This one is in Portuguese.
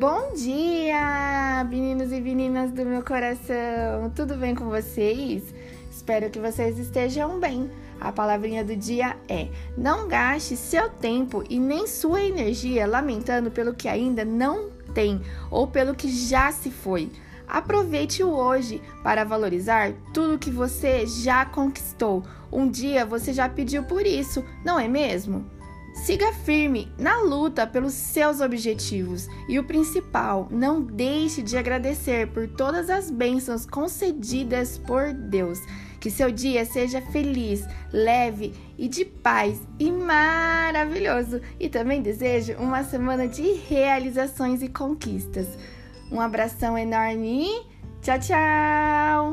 Bom dia, meninos e meninas do meu coração! Tudo bem com vocês? Espero que vocês estejam bem. A palavrinha do dia é: não gaste seu tempo e nem sua energia lamentando pelo que ainda não tem ou pelo que já se foi. Aproveite o hoje para valorizar tudo que você já conquistou. Um dia você já pediu por isso, não é mesmo? Siga firme na luta pelos seus objetivos e o principal, não deixe de agradecer por todas as bênçãos concedidas por Deus. Que seu dia seja feliz, leve e de paz e maravilhoso. E também desejo uma semana de realizações e conquistas. Um abração enorme tchau, tchau!